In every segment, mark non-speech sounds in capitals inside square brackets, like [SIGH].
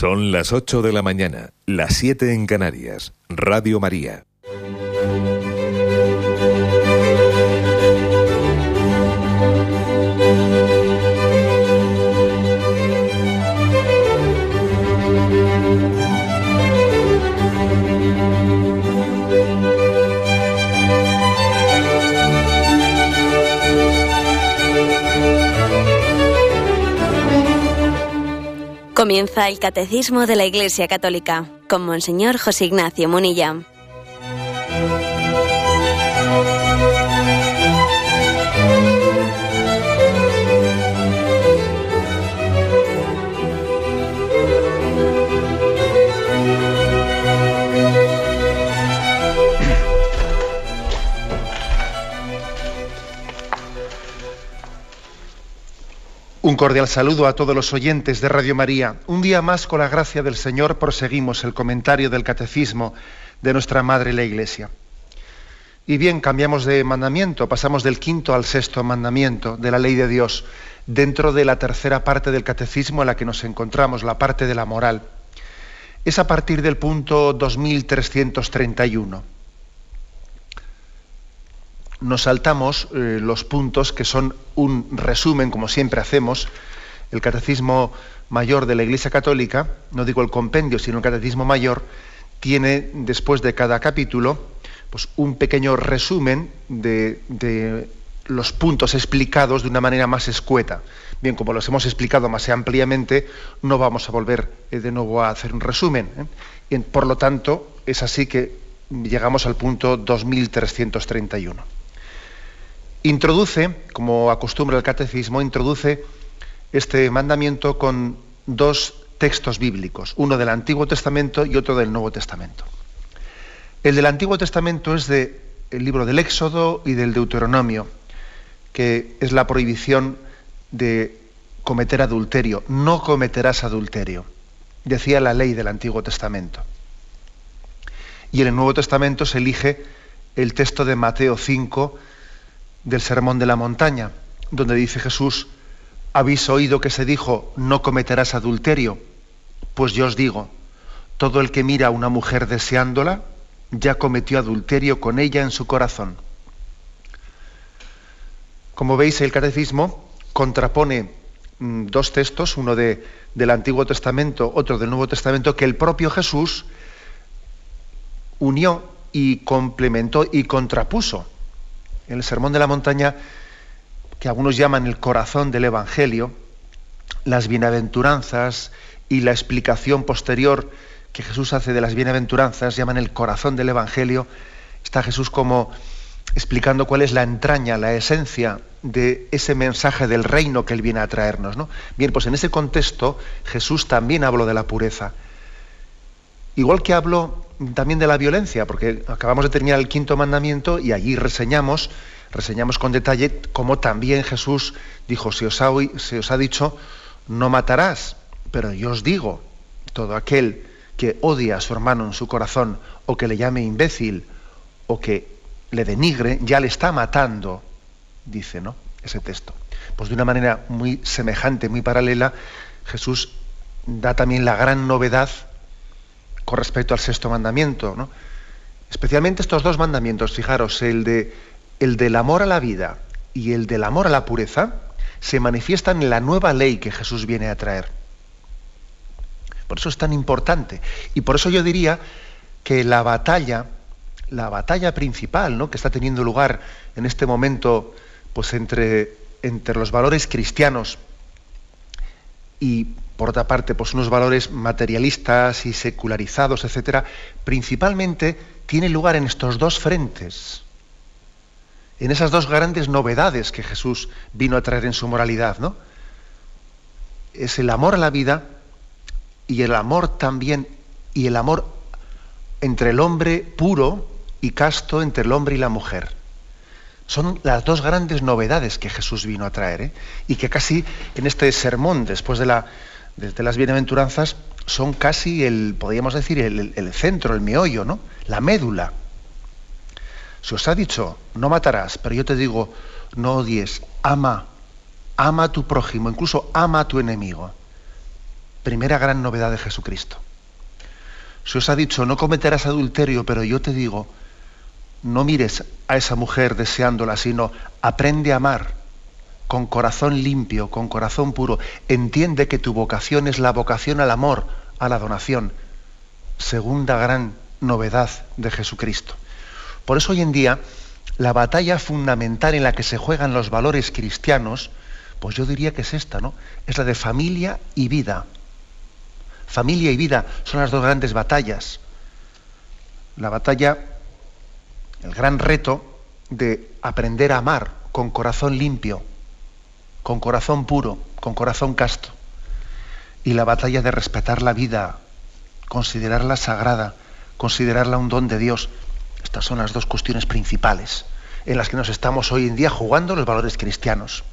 Son las 8 de la mañana, las 7 en Canarias. Radio María. Comienza el Catecismo de la Iglesia Católica con Monseñor José Ignacio Munilla. Un cordial saludo a todos los oyentes de Radio María. Un día más, con la gracia del Señor, proseguimos el comentario del Catecismo de nuestra Madre la Iglesia. Y bien, cambiamos de mandamiento, pasamos del quinto al sexto mandamiento de la ley de Dios, dentro de la tercera parte del Catecismo en la que nos encontramos, la parte de la moral. Es a partir del punto 2331 nos saltamos eh, los puntos que son un resumen, como siempre hacemos. El Catecismo Mayor de la Iglesia Católica, no digo el compendio, sino el Catecismo Mayor, tiene después de cada capítulo pues, un pequeño resumen de, los puntos explicados de una manera más escueta. Bien, como los hemos explicado más ampliamente, no vamos a volver eh, de nuevo a hacer un resumen. ¿eh? por lo tanto, es así que llegamos al punto 2331 introduce, como acostumbra el catecismo, introduce este mandamiento con dos textos bíblicos, uno del Antiguo Testamento y otro del Nuevo Testamento. El del Antiguo Testamento es del libro del Éxodo y del Deuteronomio, que es la prohibición de cometer adulterio. No cometerás adulterio, decía la ley del Antiguo Testamento. Y en el Nuevo Testamento se elige el texto de Mateo 5, del Sermón de la Montaña, donde dice Jesús, habéis oído que se dijo, no cometerás adulterio. Pues yo os digo, todo el que mira a una mujer deseándola, ya cometió adulterio con ella en su corazón. Como veis, el catecismo contrapone mm, dos textos, uno de, del Antiguo Testamento, otro del Nuevo Testamento, que el propio Jesús unió y complementó y contrapuso en el Sermón de la Montaña, que algunos llaman el corazón del Evangelio, las bienaventuranzas y la explicación posterior que Jesús hace de las bienaventuranzas, llaman el corazón del Evangelio, está Jesús como explicando cuál es la entraña, la esencia de ese mensaje del reino que él viene a traernos. ¿no? Bien, pues en ese contexto Jesús también habló de la pureza. Igual que habló también de la violencia, porque acabamos de terminar el quinto mandamiento y allí reseñamos, reseñamos con detalle cómo también Jesús dijo, se os ha, os ha dicho, no matarás, pero yo os digo, todo aquel que odia a su hermano en su corazón o que le llame imbécil o que le denigre, ya le está matando, dice, ¿no? Ese texto. Pues de una manera muy semejante, muy paralela, Jesús da también la gran novedad con respecto al sexto mandamiento. ¿no? Especialmente estos dos mandamientos, fijaros, el, de, el del amor a la vida y el del amor a la pureza, se manifiestan en la nueva ley que Jesús viene a traer. Por eso es tan importante. Y por eso yo diría que la batalla, la batalla principal ¿no? que está teniendo lugar en este momento pues entre, entre los valores cristianos y por otra parte, pues unos valores materialistas y secularizados, etcétera, principalmente tiene lugar en estos dos frentes, en esas dos grandes novedades que Jesús vino a traer en su moralidad, ¿no? Es el amor a la vida y el amor también, y el amor entre el hombre puro y casto, entre el hombre y la mujer. Son las dos grandes novedades que Jesús vino a traer, ¿eh? y que casi en este sermón, después de la, desde las bienaventuranzas son casi el, podríamos decir, el, centro, el meollo, ¿no? La médula. Se os ha dicho, no matarás, pero yo te digo, no odies, ama, ama a tu prójimo, incluso ama a tu enemigo. primera gran novedad de Jesucristo. Se os ha dicho, no cometerás adulterio, pero yo te digo, no mires a esa mujer deseándola, sino aprende a amar con corazón limpio, con corazón puro. Entiende que tu vocación es la vocación al amor, a la donación. Segunda gran novedad de Jesucristo. Por eso hoy en día la batalla fundamental en la que se juegan los valores cristianos, pues yo diría que es esta, ¿no? Es la de familia y vida. Familia y vida son las dos grandes batallas. La batalla, el gran reto de aprender a amar con corazón limpio, con corazón puro, con corazón casto. Y la batalla de respetar la vida, considerarla sagrada, considerarla un don de Dios. Estas son las dos cuestiones principales en las que nos estamos hoy en día jugando los valores cristianos.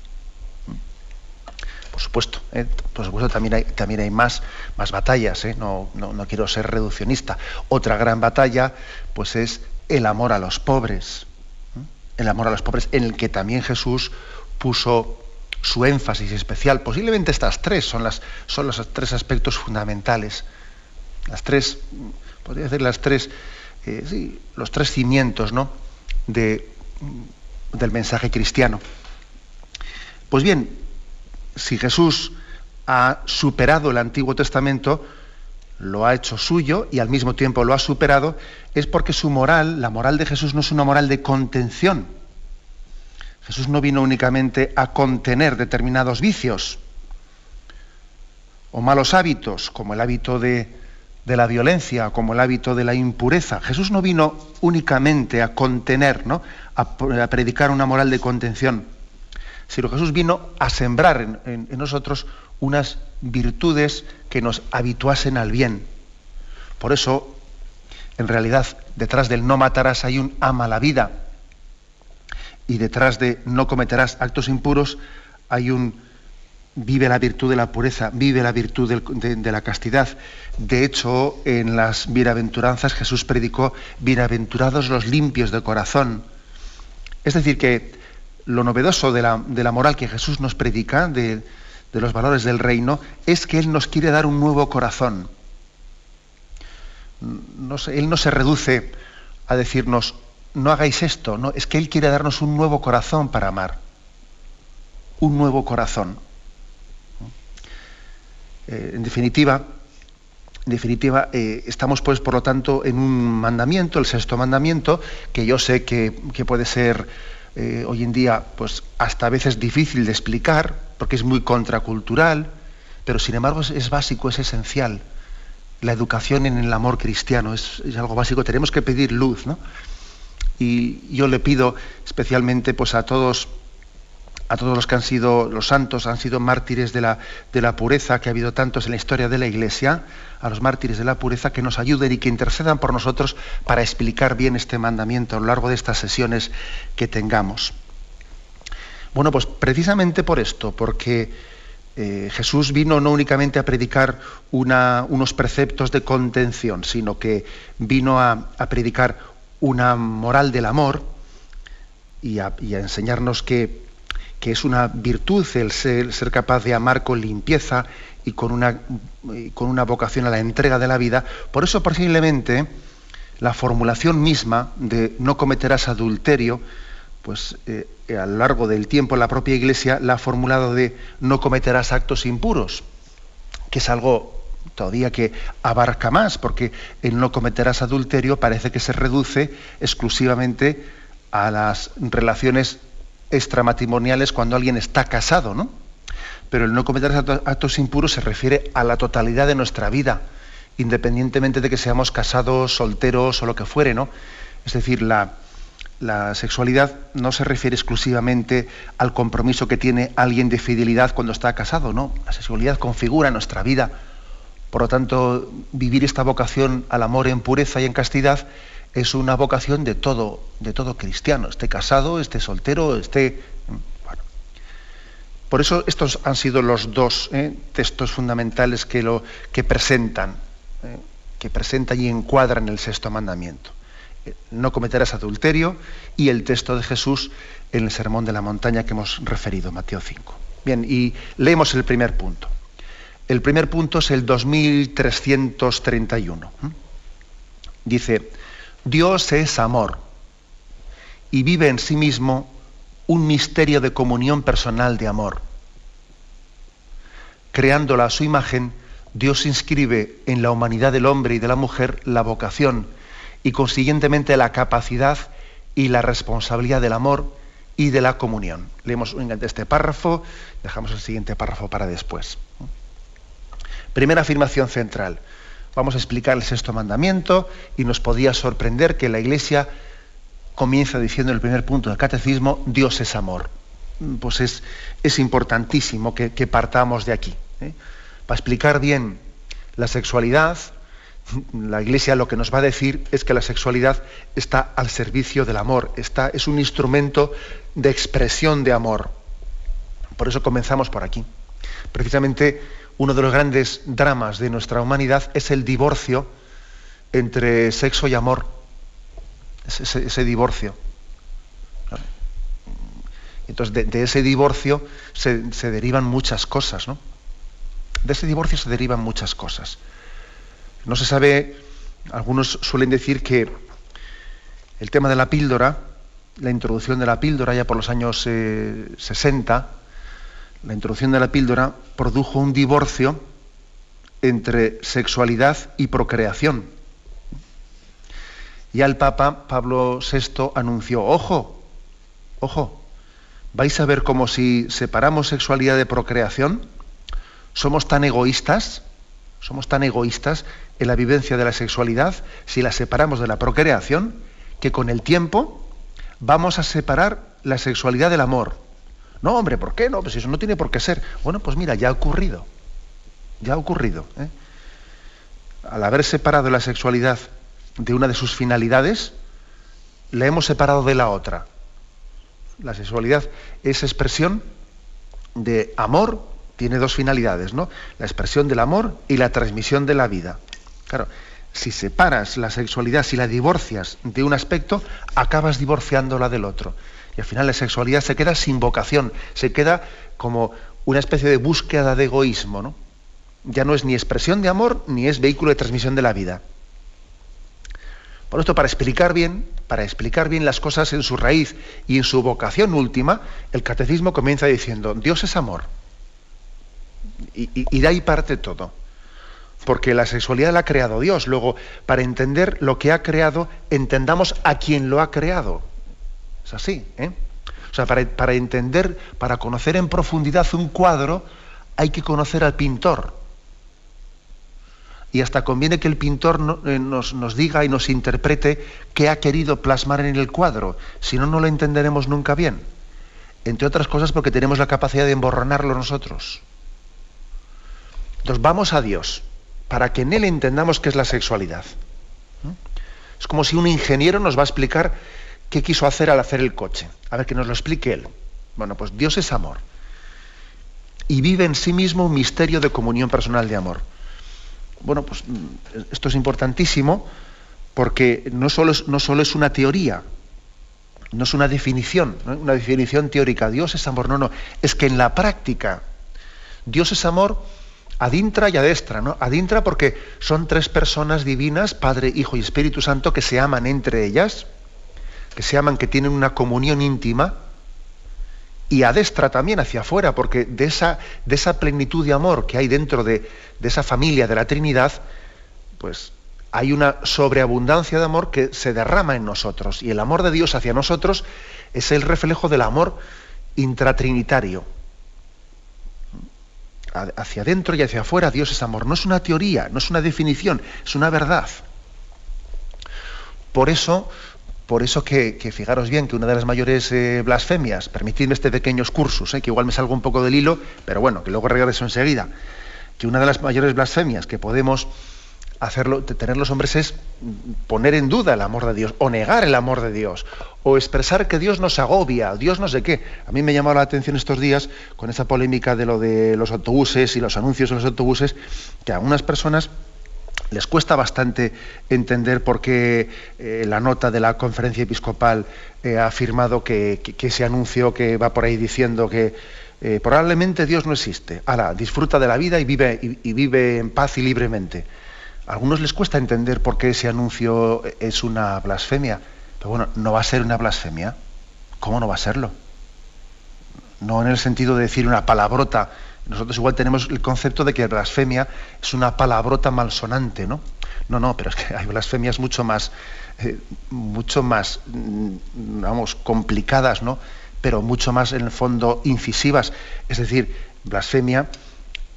Por supuesto, ¿eh? por supuesto también hay, también hay más, más batallas, ¿eh? no, no, quiero ser reduccionista. Otra gran batalla pues es el amor a los pobres, ¿eh? el amor a los pobres en el que también Jesús puso su énfasis especial. Posiblemente estas tres son, las, son los tres aspectos fundamentales. Las tres podría decir las tres, eh, los tres cimientos ¿no? de, del mensaje cristiano. Pues bien, si Jesús ha superado el Antiguo Testamento, lo ha hecho suyo y al mismo tiempo lo ha superado, es porque su moral, la moral de Jesús no es una moral de contención. Jesús no vino únicamente a contener determinados vicios o malos hábitos, como el hábito de, la violencia, como el hábito de la impureza. Jesús no vino únicamente a contener, ¿no? a, predicar una moral de contención, sino Jesús vino a sembrar en, nosotros unas virtudes que nos habituasen al bien. Por eso, en realidad, detrás del no matarás hay un ama la vida. Y detrás de no cometerás actos impuros hay un vive la virtud de la pureza, vive la virtud de, la castidad. De hecho, en las bienaventuranzas Jesús predicó, bienaventurados los limpios de corazón. Es decir, que lo novedoso de la, moral que Jesús nos predica, de, los valores del reino, es que Él nos quiere dar un nuevo corazón. él no se reduce a decirnos, no hagáis esto, no, es que Él quiere darnos un nuevo corazón para amar. Un nuevo corazón. Eh, en definitiva, en definitiva eh, estamos pues por lo tanto en un mandamiento, el sexto mandamiento, que yo sé que, puede ser eh, hoy en día pues hasta a veces difícil de explicar, porque es muy contracultural, pero sin embargo es, básico, es esencial. La educación en el amor cristiano es, es, algo básico, tenemos que pedir luz, ¿no? Y yo le pido especialmente pues a todos a todos los que han sido los santos, han sido mártires de la, de la pureza, que ha habido tantos en la historia de la Iglesia, a los mártires de la pureza, que nos ayuden y que intercedan por nosotros para explicar bien este mandamiento a lo largo de estas sesiones que tengamos. Bueno, pues precisamente por esto, porque eh, Jesús vino no únicamente a predicar unos preceptos de contención, sino que vino a, predicar una moral del amor y a enseñarnos que que es una virtud el ser, capaz de amar con limpieza y con una, con una vocación a la entrega de la vida. Por eso posiblemente la formulación misma de no cometerás adulterio, pues eh, a lo largo del tiempo la propia Iglesia la ha formulado de no cometerás actos impuros, que es algo todavía que abarca más, porque el no cometerás adulterio parece que se reduce exclusivamente a las relaciones extramatrimoniales cuando alguien está casado, ¿no? Pero el no cometer actos impuros se refiere a la totalidad de nuestra vida, independientemente de que seamos casados, solteros o lo que fuere, ¿no? Es decir, la, la sexualidad no se refiere exclusivamente al compromiso que tiene alguien de fidelidad cuando está casado, ¿no? La sexualidad configura nuestra vida. Por lo tanto, vivir esta vocación al amor en pureza y en castidad es una vocación de todo, de todo cristiano, esté casado, esté soltero, esté. Bueno. Por eso estos han sido los dos ¿eh? textos fundamentales que, presentan, ¿eh? que presentan y encuadran el sexto mandamiento. Eh, no cometerás adulterio y el texto de Jesús en el sermón de la montaña que hemos referido, Mateo 5. Bien, y leemos el primer punto. El primer punto es el 2331. Dice, Dios es amor y vive en sí mismo un misterio de comunión personal de amor. Creándola a su imagen, Dios inscribe en la humanidad del hombre y de la mujer la vocación y consiguientemente la capacidad y la responsabilidad del amor y de la comunión. Leemos este párrafo, dejamos el siguiente párrafo para después. Primera afirmación central. Vamos a explicar el sexto mandamiento y nos podía sorprender que la Iglesia comienza diciendo en el primer punto del catecismo, Dios es amor. Pues es, es importantísimo que, partamos de aquí. ¿eh? Para explicar bien la sexualidad, [LAUGHS] la Iglesia lo que nos va a decir es que la sexualidad está al servicio del amor, está, es un instrumento de expresión de amor. Por eso comenzamos por aquí. Precisamente uno de los grandes dramas de nuestra humanidad es el divorcio entre sexo y amor. Ese, divorcio. Entonces, de, ese divorcio se, derivan muchas cosas, ¿no? De ese divorcio se derivan muchas cosas. No se sabe, algunos suelen decir que el tema de la píldora, la introducción de la píldora ya por los años 60, eh, la introducción de la píldora produjo un divorcio entre sexualidad y procreación. Y al Papa Pablo VI anunció, ojo, ojo, ¿vais a ver como si separamos sexualidad de procreación? ¿Somos tan egoístas? ¿Somos tan egoístas en la vivencia de la sexualidad si la separamos de la procreación que con el tiempo vamos a separar la sexualidad del amor? No, hombre, ¿por qué no? Pues eso no tiene por qué ser. Bueno, pues mira, ya ha ocurrido. Ya ha ocurrido. ¿eh? Al haber separado la sexualidad de una de sus finalidades, la hemos separado de la otra. La sexualidad es expresión de amor, tiene dos finalidades, ¿no? La expresión del amor y la transmisión de la vida. Claro, si separas la sexualidad, si la divorcias de un aspecto, acabas divorciándola del otro. Y al final la sexualidad se queda sin vocación, se queda como una especie de búsqueda de egoísmo, ¿no? Ya no es ni expresión de amor ni es vehículo de transmisión de la vida. Por esto, para explicar bien, para explicar bien las cosas en su raíz y en su vocación última, el catecismo comienza diciendo, Dios es amor. Y, y de ahí parte todo. Porque la sexualidad la ha creado Dios. Luego, para entender lo que ha creado, entendamos a quien lo ha creado. Es así. ¿eh? O sea, para, entender, para conocer en profundidad un cuadro, hay que conocer al pintor. Y hasta conviene que el pintor eh, nos, nos, diga y nos interprete qué ha querido plasmar en el cuadro. Si no, no lo entenderemos nunca bien. Entre otras cosas porque tenemos la capacidad de emborronarlo nosotros. Entonces vamos a Dios para que en Él entendamos qué es la sexualidad. ¿Mm? Es como si un ingeniero nos va a explicar ¿Qué quiso hacer al hacer el coche? A ver, que nos lo explique él. Bueno, pues Dios es amor. Y vive en sí mismo un misterio de comunión personal de amor. Bueno, pues mm, esto es importantísimo porque no solo es, no solo es una teoría, no es una definición, una definición teórica. Dios es amor, no, no. Es que en la práctica, Dios es amor adintra y adestra, ¿no? Adintra porque son tres personas divinas, Padre, Hijo y Espíritu Santo, que se aman entre ellas que se aman, que tienen una comunión íntima, y adestra también hacia afuera, porque de esa, de esa plenitud de amor que hay dentro de, de esa familia de la Trinidad, pues hay una sobreabundancia de amor que se derrama en nosotros. Y el amor de Dios hacia nosotros es el reflejo del amor intratrinitario. Hacia adentro y hacia afuera Dios es amor. No es una teoría, no es una definición, es una verdad. Por eso por eso que, fijaros bien que una de las mayores eh, blasfemias, permitidme este pequeño excursus, eh, que igual me salgo un poco del hilo, pero bueno, que luego regreso enseguida, que una de las mayores blasfemias que podemos hacerlo, tener los hombres es poner en duda el amor de Dios, o negar el amor de Dios, o expresar que Dios nos agobia, Dios no sé qué. A mí me llamó la atención estos días con esa polémica de lo de los autobuses y los anuncios en los autobuses, que algunas personas les cuesta bastante entender por qué eh, la nota de la conferencia episcopal eh, ha afirmado que, ese anuncio que va por ahí diciendo que eh, probablemente Dios no existe. Ahora, disfruta de la vida y vive, y, vive en paz y libremente. A algunos les cuesta entender por qué ese anuncio es una blasfemia. Pero bueno, no va a ser una blasfemia. ¿Cómo no va a serlo? No en el sentido de decir una palabrota. Nosotros igual tenemos el concepto de que blasfemia es una palabrota malsonante, ¿no? No, no, pero es que [LAUGHS] hay blasfemias mucho más, eh, mucho más, mm, vamos, complicadas, ¿no? Pero mucho más en el fondo incisivas. Es decir, blasfemia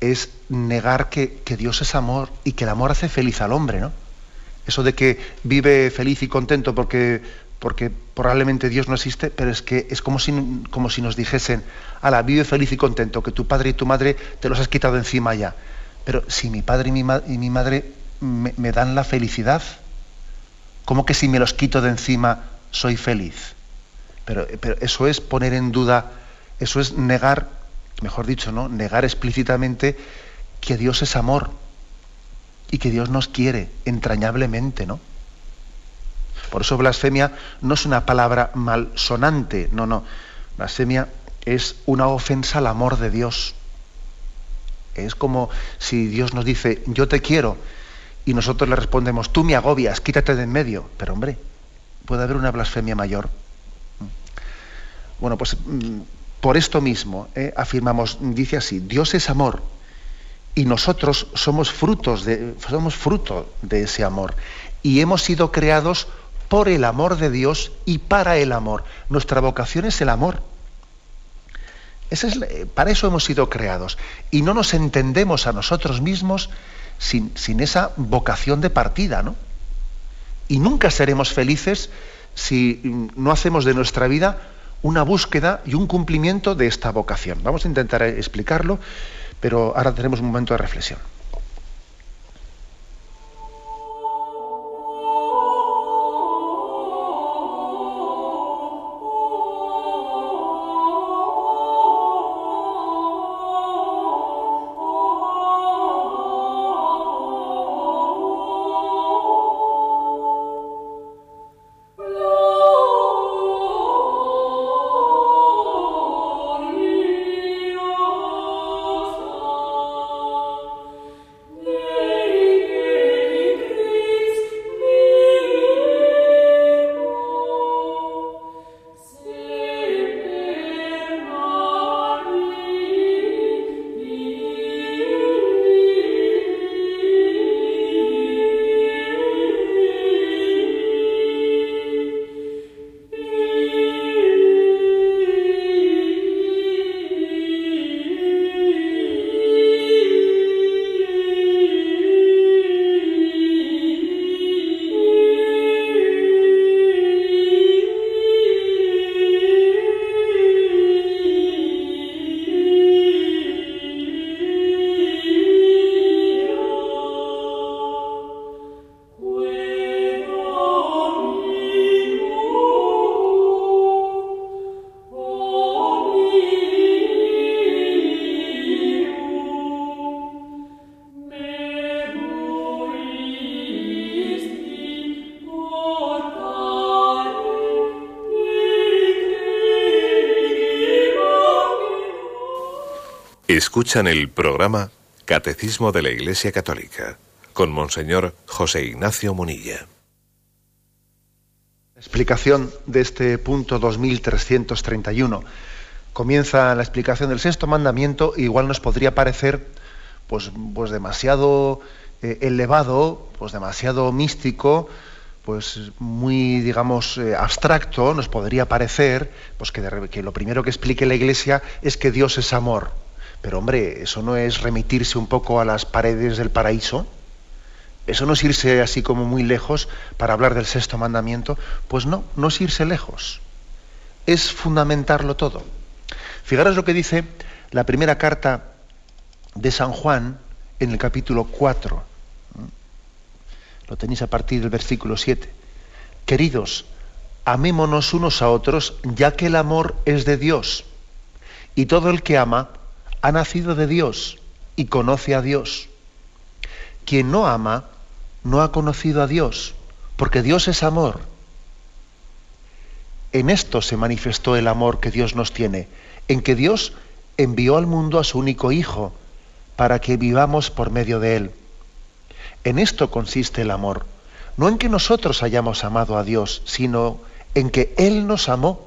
es negar que, Dios es amor y que el amor hace feliz al hombre, ¿no? Eso de que vive feliz y contento porque, porque probablemente Dios no existe, pero es que es como si, nos dijesen, ala, vive feliz y contento, que tu padre y tu madre te los has quitado encima ya. Pero si mi padre y mi, y mi madre me, dan la felicidad? ¿Cómo que si me los quito de encima soy feliz? Pero, pero, eso es poner en duda, eso es negar, mejor dicho, ¿no? Negar explícitamente que Dios es amor y que Dios nos quiere entrañablemente, ¿no? Por eso blasfemia no es una palabra malsonante, no, no. Blasfemia es una ofensa al amor de Dios. Es como si Dios nos dice, yo te quiero, y nosotros le respondemos, tú me agobias, quítate de en medio. Pero hombre, puede haber una blasfemia mayor. Bueno, pues mm, por esto mismo eh, afirmamos, dice así, Dios es amor y nosotros somos frutos de, somos fruto de ese amor y hemos sido creados por el amor de Dios y para el amor. Nuestra vocación es el amor. es, para eso hemos sido creados. Y no nos entendemos a nosotros mismos sin, esa vocación de partida, ¿no? Y nunca seremos felices si no hacemos de nuestra vida una búsqueda y un cumplimiento de esta vocación. Vamos a intentar explicarlo, pero ahora tenemos un momento de reflexión. Escuchan el programa Catecismo de la Iglesia Católica con Monseñor José Ignacio Munilla. Explicación de este punto 2331. Comienza la explicación del sexto mandamiento, igual nos podría parecer pues, pues demasiado eh, elevado, pues demasiado místico, pues muy, digamos, eh, abstracto, nos podría parecer pues que lo primero que explique la Iglesia es que Dios es amor. Pero hombre, ¿eso no es remitirse un poco a las paredes del paraíso? ¿Eso no es irse así como muy lejos para hablar del sexto mandamiento? Pues no, no es irse lejos. Es fundamentarlo todo. Fijaros lo que dice la primera carta de San Juan en el capítulo 4. Lo tenéis a partir del versículo 7. Queridos, amémonos unos a otros, ya que el amor es de Dios. Y todo el que ama ha nacido de Dios y conoce a Dios. Quien no ama no ha conocido a Dios, porque Dios es amor. En esto se manifestó el amor que Dios nos tiene, en que Dios envió al mundo a su único Hijo, para que vivamos por medio de Él. En esto consiste el amor, no en que nosotros hayamos amado a Dios, sino en que Él nos amó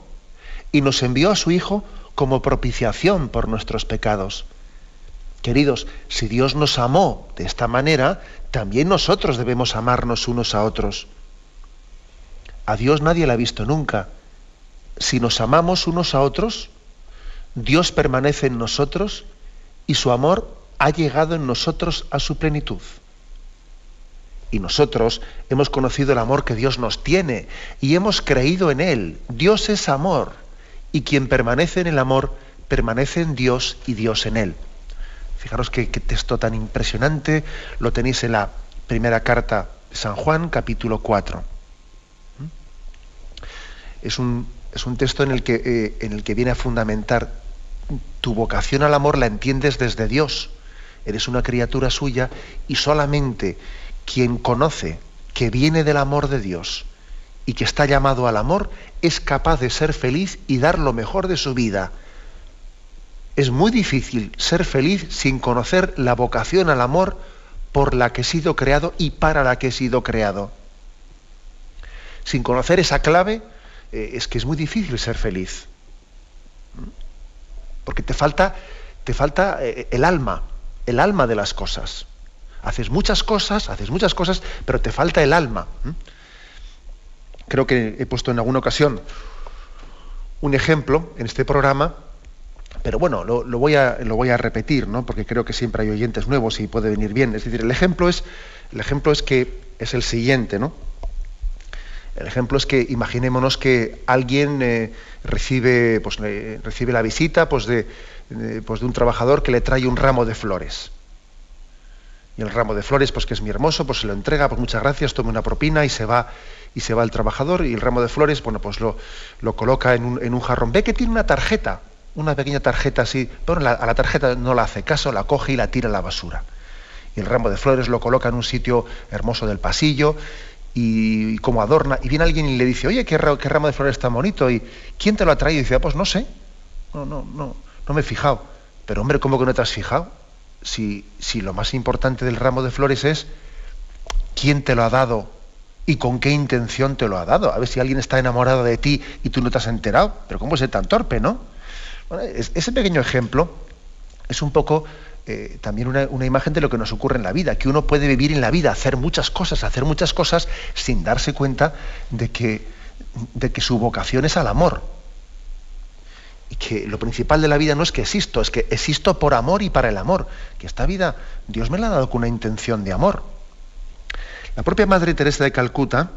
y nos envió a su Hijo como propiciación por nuestros pecados. Queridos, si Dios nos amó de esta manera, también nosotros debemos amarnos unos a otros. A Dios nadie le ha visto nunca. Si nos amamos unos a otros, Dios permanece en nosotros y su amor ha llegado en nosotros a su plenitud. Y nosotros hemos conocido el amor que Dios nos tiene y hemos creído en Él. Dios es amor y quien permanece en el amor permanece en Dios y Dios en Él. Fijaros qué, texto tan impresionante lo tenéis en la primera carta de San Juan, capítulo 4. ¿Mm? Es un, es un texto en el, que, eh, en el que viene a fundamentar tu vocación al amor la entiendes desde Dios. Eres una criatura suya y solamente quien conoce que viene del amor de Dios y que está llamado al amor es capaz de ser feliz y dar lo mejor de su vida es muy difícil ser feliz sin conocer la vocación al amor por la que he sido creado y para la que he sido creado. Sin conocer esa clave, eh, es que es muy difícil ser feliz. Porque te falta, te falta eh, el alma, el alma de las cosas. Haces muchas cosas, haces muchas cosas, pero te falta el alma. Creo que he puesto en alguna ocasión un ejemplo en este programa pero bueno, lo, voy a, repetir, ¿no? porque creo que siempre hay oyentes nuevos y puede venir bien. Es decir, el ejemplo es, el ejemplo es que es el siguiente, ¿no? El ejemplo es que imaginémonos que alguien eh, recibe, pues, recibe la visita pues pues de un trabajador que le trae un ramo de flores. Y el ramo de flores, pues que es muy hermoso, pues se lo entrega, pues muchas gracias, tome una propina y se va, y se va el trabajador, y el ramo de flores, bueno, pues lo, lo coloca en un, en un jarrón. Ve que tiene una tarjeta, una pequeña tarjeta así, pero a la tarjeta no la hace caso, la coge y la tira a la basura. Y el ramo de flores lo coloca en un sitio hermoso del pasillo y, como adorna. Y viene alguien y le dice, oye, ¿qué, qué ramo de flores tan bonito? ¿Y quién te lo ha traído? Y dice, ah, pues no sé, no, no, no, no me he fijado. Pero hombre, ¿cómo que no te has fijado? Si, si lo más importante del ramo de flores es quién te lo ha dado y con qué intención te lo ha dado. A ver si alguien está enamorado de ti y tú no te has enterado. Pero ¿cómo es tan torpe, no? ese pequeño ejemplo es un poco eh, también una, imagen de lo que nos ocurre en la vida, que uno puede vivir en la vida, hacer muchas cosas, hacer muchas cosas sin darse cuenta de que, de que su vocación es al amor. Y que lo principal de la vida no es que existo, es que existo por amor y para el amor. Que esta vida Dios me la ha dado con una intención de amor. La propia Madre Teresa de Calcuta,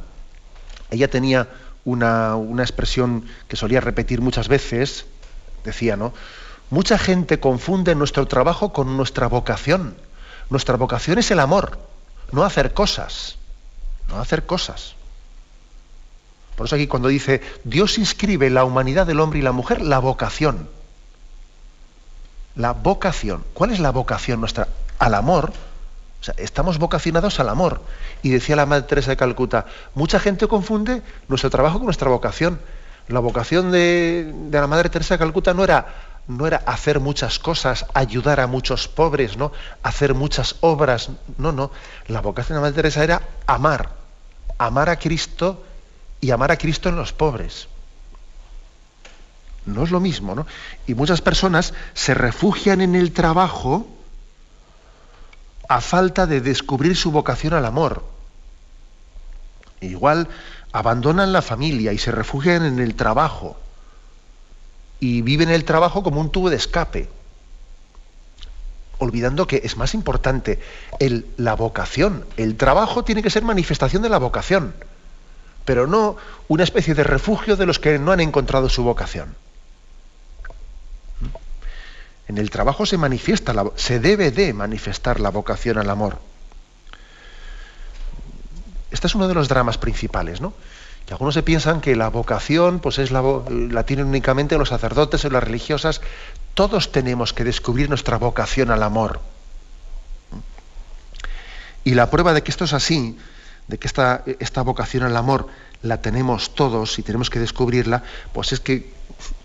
ella tenía una, una expresión que solía repetir muchas veces, decía, ¿no? Mucha gente confunde nuestro trabajo con nuestra vocación. Nuestra vocación es el amor, no hacer cosas, no hacer cosas. Por eso aquí cuando dice, Dios inscribe la humanidad del hombre y la mujer la vocación. La vocación. ¿Cuál es la vocación nuestra? Al amor. O sea, estamos vocacionados al amor. Y decía la Madre Teresa de Calcuta, mucha gente confunde nuestro trabajo con nuestra vocación. La vocación de, la Madre Teresa de Calcuta no era, no era hacer muchas cosas, ayudar a muchos pobres, ¿no? hacer muchas obras. No, no. La vocación de la Madre Teresa era amar. Amar a Cristo y amar a Cristo en los pobres. No es lo mismo, ¿no? Y muchas personas se refugian en el trabajo a falta de descubrir su vocación al amor. Igual abandonan la familia y se refugian en el trabajo y viven el trabajo como un tubo de escape, olvidando que es más importante la vocación. El trabajo tiene que ser manifestación de la vocación, pero no una especie de refugio de los que no han encontrado su vocación. En el trabajo se manifiesta, se debe de manifestar la vocación al amor. Este es uno de los dramas principales, ¿no? Que algunos se piensan que la vocación pues es la, la tienen únicamente los sacerdotes o las religiosas. Todos tenemos que descubrir nuestra vocación al amor. Y la prueba de que esto es así, de que esta, esta vocación al amor la tenemos todos y tenemos que descubrirla, pues es que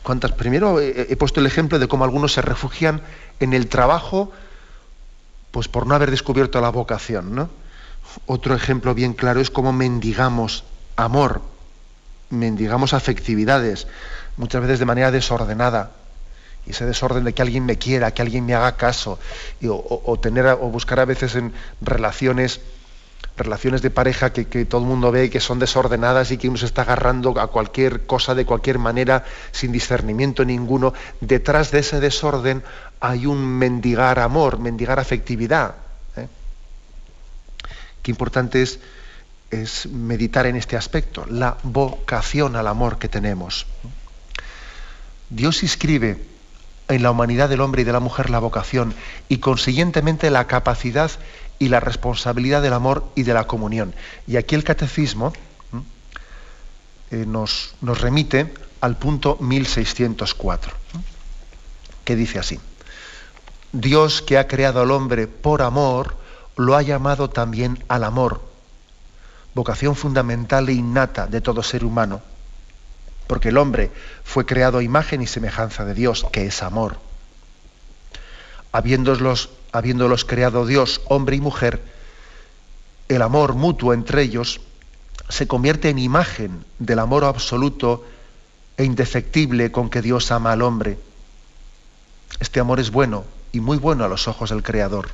¿Cuántas? Primero he, puesto el ejemplo de cómo algunos se refugian en el trabajo, pues por no haber descubierto la vocación, ¿no? Otro ejemplo bien claro es cómo mendigamos amor, mendigamos afectividades, muchas veces de manera desordenada. Y ese desorden de que alguien me quiera, que alguien me haga caso, o, tener o buscar a veces en relaciones relaciones de pareja que, todo el mundo ve que son desordenadas y que uno se está agarrando a cualquier cosa de cualquier manera sin discernimiento ninguno, detrás de ese desorden hay un mendigar amor, mendigar afectividad. ¿eh? Qué importante es, es meditar en este aspecto, la vocación al amor que tenemos. Dios inscribe en la humanidad del hombre y de la mujer la vocación y consiguientemente la capacidad y la responsabilidad del amor y de la comunión. Y aquí el catecismo eh, nos, nos, remite al punto 1604, que dice así, Dios que ha creado al hombre por amor, lo ha llamado también al amor, vocación fundamental e innata de todo ser humano, porque el hombre fue creado a imagen y semejanza de Dios, que es amor. Habiéndolos habiéndolos creado Dios, hombre y mujer, el amor mutuo entre ellos se convierte en imagen del amor absoluto e indefectible con que Dios ama al hombre. Este amor es bueno y muy bueno a los ojos del Creador.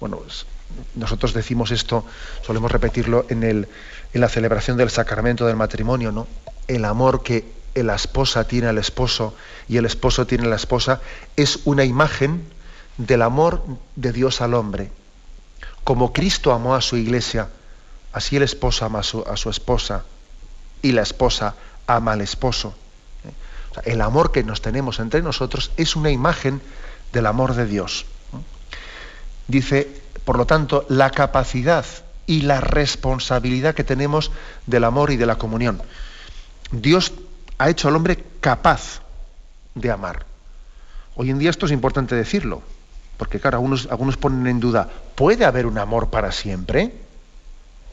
Bueno, pues, nosotros decimos esto, solemos repetirlo en, el, en la celebración del sacramento del matrimonio, ¿no? El amor que la esposa tiene al esposo y el esposo tiene a la esposa es una imagen del amor de Dios al hombre. Como Cristo amó a su iglesia, así el esposo ama a su, esposa y la esposa ama al esposo. el amor que nos tenemos entre nosotros es una imagen del amor de Dios. Dice, por lo tanto, la capacidad y la responsabilidad que tenemos del amor y de la comunión. Dios ha hecho al hombre capaz de amar. Hoy en día esto es importante decirlo. Porque claro, algunos, algunos ponen en duda, ¿puede haber un amor para siempre?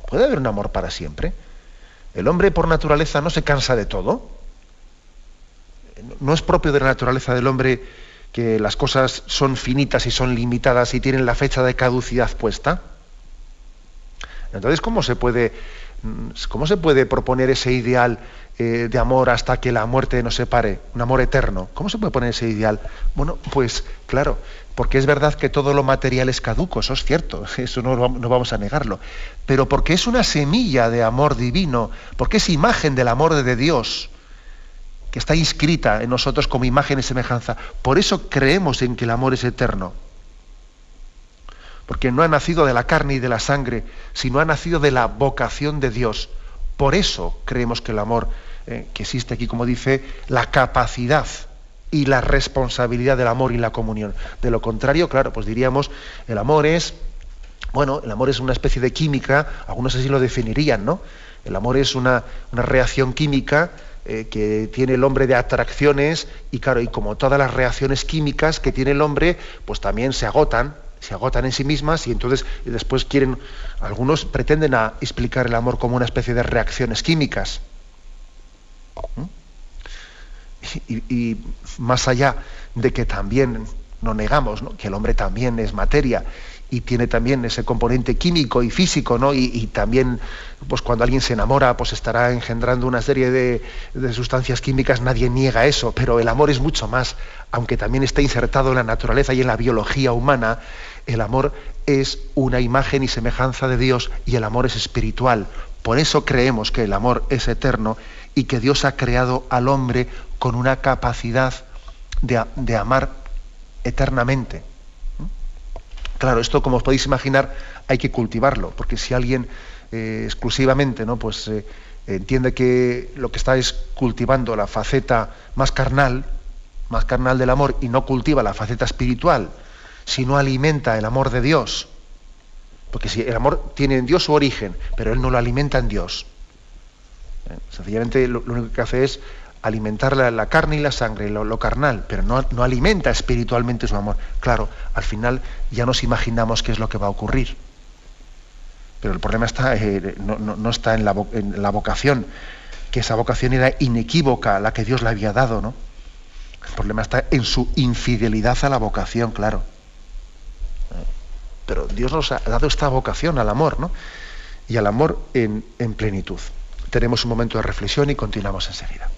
¿Puede haber un amor para siempre? El hombre por naturaleza no se cansa de todo. No es propio de la naturaleza del hombre que las cosas son finitas y son limitadas y tienen la fecha de caducidad puesta. Entonces, ¿cómo se puede, cómo se puede proponer ese ideal eh, de amor hasta que la muerte nos separe? Un amor eterno. ¿Cómo se puede poner ese ideal? Bueno, pues claro, porque es verdad que todo lo material es caduco, eso es cierto, [LAUGHS] eso no, no, vamos a negarlo, pero porque es una semilla de amor divino, porque es imagen del amor de Dios, que está inscrita en nosotros como imagen y semejanza. Por eso creemos en que el amor es eterno, porque no ha nacido de la carne y de la sangre, sino ha nacido de la vocación de Dios. Por eso creemos que el amor, eh, que existe aquí, como dice, la capacidad y la responsabilidad del amor y la comunión. De lo contrario, claro, pues diríamos, el amor es, bueno, el amor es una especie de química, algunos así lo definirían, ¿no? El amor es una, reacción química eh, que tiene el hombre de atracciones y claro, y como todas las reacciones químicas que tiene el hombre, pues también se agotan, se agotan en sí mismas y entonces después quieren, algunos pretenden a explicar el amor como una especie de reacciones químicas. ¿Mm? y, más allá de que también no negamos que el hombre también es materia y tiene también ese componente químico y físico, ¿no? Y, también, pues cuando alguien se enamora, pues estará engendrando una serie de, de, sustancias químicas, nadie niega eso, pero el amor es mucho más, aunque también está insertado en la naturaleza y en la biología humana, el amor es una imagen y semejanza de Dios y el amor es espiritual. Por eso creemos que el amor es eterno y que Dios ha creado al hombre con una capacidad de, amar eternamente. Claro, esto como os podéis imaginar hay que cultivarlo, porque si alguien eh, exclusivamente ¿no? pues, eh, entiende que lo que está es cultivando la faceta más carnal, más carnal del amor, y no cultiva la faceta espiritual, si no alimenta el amor de Dios, porque si el amor tiene en Dios su origen, pero él no lo alimenta en Dios. ¿eh? Sencillamente lo, único que hace es alimentar la, carne y la sangre, lo, carnal, pero no, no, alimenta espiritualmente su amor. Claro, al final ya nos imaginamos qué es lo que va a ocurrir. Pero el problema está, eh, no, está en la, vocación, que esa vocación era inequívoca, la que Dios le había dado, ¿no? El problema está en su infidelidad a la vocación, claro. Pero Dios nos ha dado esta vocación al amor, ¿no? Y al amor en, en plenitud. Tenemos un momento de reflexión y continuamos enseguida.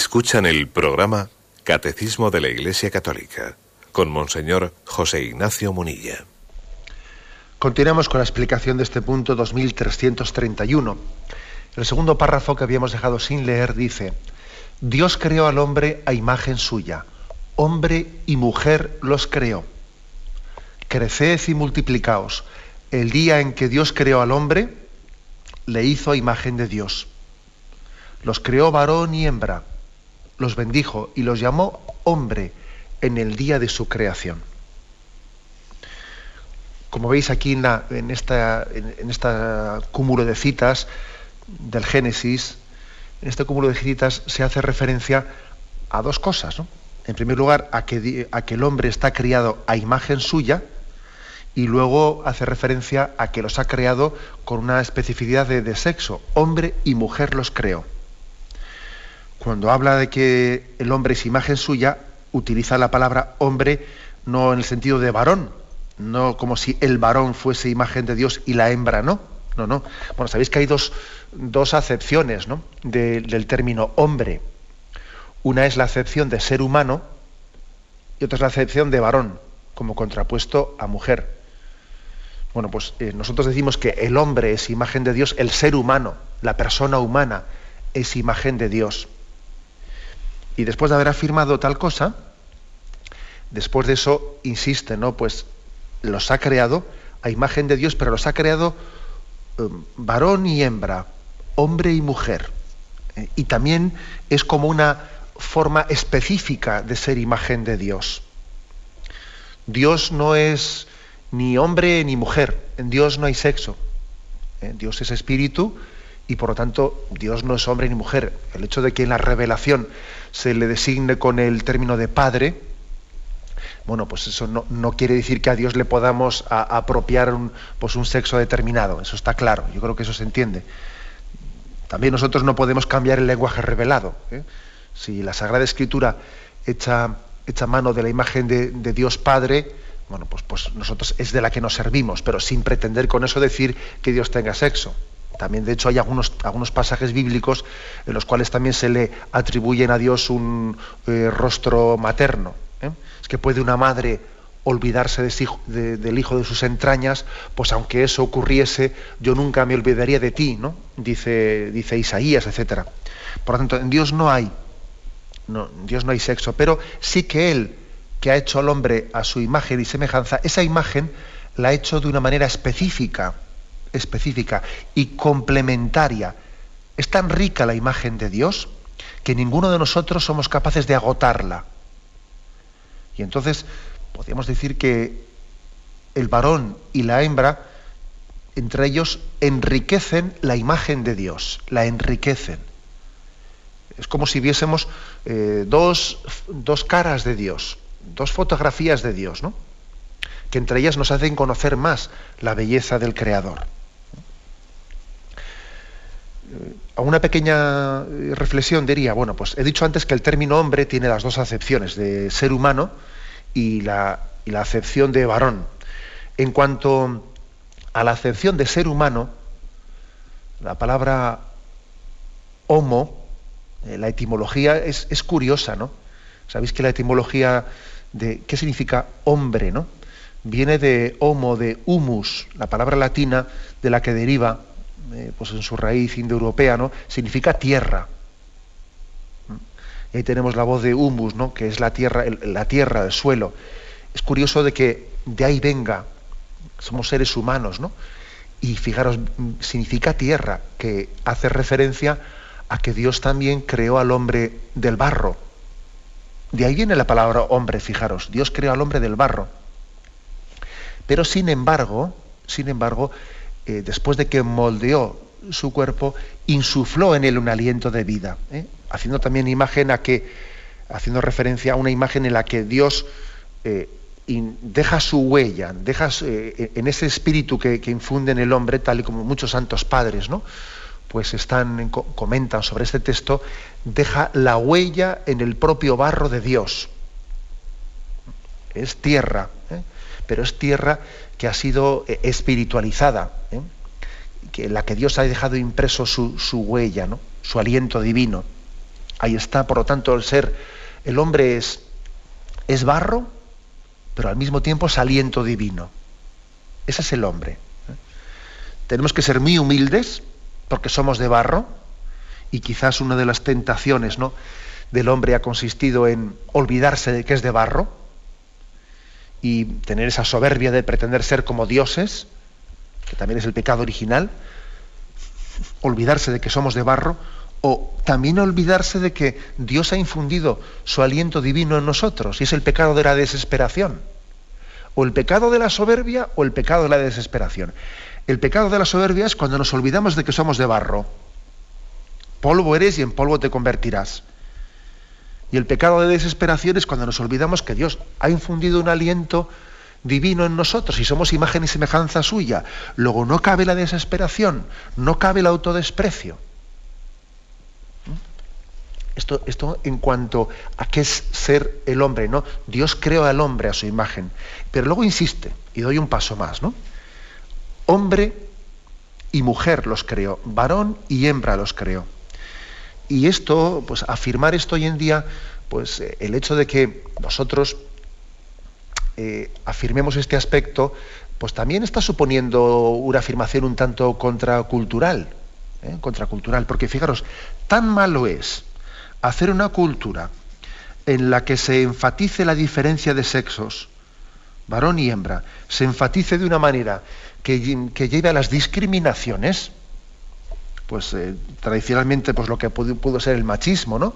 Escuchan el programa Catecismo de la Iglesia Católica con Monseñor José Ignacio Munilla. Continuamos con la explicación de este punto 2331. El segundo párrafo que habíamos dejado sin leer dice, Dios creó al hombre a imagen suya, hombre y mujer los creó. Creced y multiplicaos. El día en que Dios creó al hombre, le hizo a imagen de Dios. Los creó varón y hembra los bendijo y los llamó hombre en el día de su creación. Como veis aquí en, en, esta, en, cúmulo de citas del Génesis, en este cúmulo de citas se hace referencia a dos cosas. En primer lugar, a que, a que el hombre está criado a imagen suya, y luego hace referencia a que los ha creado con una especificidad de, de, sexo. Hombre y mujer los creó cuando habla de que el hombre es imagen suya, utiliza la palabra hombre no en el sentido de varón, no como si el varón fuese imagen de Dios y la hembra no. No, no. Bueno, sabéis que hay dos, acepciones ¿no? del término hombre. Una es la acepción de ser humano y otra es la acepción de varón, como contrapuesto a mujer. Bueno, pues eh, nosotros decimos que el hombre es imagen de Dios, el ser humano, la persona humana es imagen de Dios. Y después de haber afirmado tal cosa, después de eso insiste, ¿no? Pues los ha creado a imagen de Dios, pero los ha creado um, varón y hembra, hombre y mujer. Eh, y también es como una forma específica de ser imagen de Dios. Dios no es ni hombre ni mujer, en Dios no hay sexo. Eh, Dios es espíritu y por lo tanto Dios no es hombre ni mujer. El hecho de que en la revelación se le designe con el término de padre, bueno, pues eso no, quiere decir que a Dios le podamos apropiar un, pues un sexo determinado, eso está claro, yo creo que eso se entiende. También nosotros no podemos cambiar el lenguaje revelado. ¿eh? Si la Sagrada Escritura echa, echa mano de la imagen de, de Dios Padre, bueno, pues, pues nosotros es de la que nos servimos, pero sin pretender con eso decir que Dios tenga sexo. También, de hecho, hay algunos, algunos pasajes bíblicos en los cuales también se le atribuyen a Dios un eh, rostro materno. ¿eh? Es que puede una madre olvidarse del hijo de sus entrañas, pues aunque eso ocurriese, yo nunca me olvidaría de ti, ¿no? Dice, dice Isaías, etc. Por lo tanto, en Dios no hay, no, en Dios no hay sexo, pero sí que Él, que ha hecho al hombre a su imagen y semejanza, esa imagen la ha hecho de una manera específica, específica y complementaria. Es tan rica la imagen de Dios que ninguno de nosotros somos capaces de agotarla. Y entonces podríamos decir que el varón y la hembra, entre ellos, enriquecen la imagen de Dios, la enriquecen. Es como si viésemos eh, dos, dos, caras de Dios, dos fotografías de Dios, ¿no? que entre ellas nos hacen conocer más la belleza del Creador. Eh, a una pequeña eh, reflexión diría, bueno, pues he dicho antes que el término hombre tiene las dos acepciones, de ser humano y la, acepción de varón. En cuanto a la acepción de ser humano, la palabra homo, eh, la etimología es, es, curiosa, ¿no? Sabéis que la etimología de qué significa hombre, ¿no? Viene de homo, de humus, la palabra latina de la que deriva, eh, pues en su raíz indoeuropea, ¿no? Significa tierra. Y ahí tenemos la voz de humus, ¿no? que es la tierra, la tierra, el suelo. Es curioso de que de ahí venga, somos seres humanos, ¿no? Y fijaros, significa tierra, que hace referencia a que Dios también creó al hombre del barro. De ahí viene la palabra hombre, fijaros, Dios creó al hombre del barro. Pero sin embargo, sin embargo, eh, después de que moldeó su cuerpo, insufló en él un aliento de vida. ¿eh? haciendo también imagen a que, haciendo referencia a una imagen en la que Dios eh, deja su huella, deja en ese espíritu que, infunde en el hombre, tal y como muchos santos padres, ¿no? Pues están, comentan sobre este texto, deja la huella en el propio barro de Dios. Es tierra. Pero es tierra que ha sido espiritualizada, que, en la que Dios ha dejado impreso su, su huella, ¿no? su aliento divino. Ahí está, por lo tanto, el ser, el hombre es, es barro, pero al mismo tiempo es aliento divino. Ese es el hombre. Tenemos que ser muy humildes porque somos de barro y quizás una de las tentaciones ¿no? del hombre ha consistido en olvidarse de que es de barro y tener esa soberbia de pretender ser como dioses, que también es el pecado original, olvidarse de que somos de barro, o también olvidarse de que Dios ha infundido su aliento divino en nosotros, y es el pecado de la desesperación. O el pecado de la soberbia o el pecado de la desesperación. El pecado de la soberbia es cuando nos olvidamos de que somos de barro. Polvo eres y en polvo te convertirás. Y el pecado de desesperación es cuando nos olvidamos que Dios ha infundido un aliento divino en nosotros y somos imagen y semejanza suya. Luego no cabe la desesperación, no cabe el autodesprecio. Esto, en cuanto a qué es ser el hombre, ¿no? Dios creó al hombre a su imagen. Pero luego insiste, y doy un paso más, ¿no? Hombre y mujer los creó, varón y hembra los creó. Y esto, pues afirmar esto hoy en día, pues eh, el hecho de que nosotros eh, afirmemos este aspecto, pues también está suponiendo una afirmación un tanto contracultural, ¿eh? contracultural, porque fijaros, tan malo es hacer una cultura en la que se enfatice la diferencia de sexos, varón y hembra, se enfatice de una manera que, lleve a las discriminaciones, pues eh, tradicionalmente pues lo que pudo, ser el machismo, ¿no?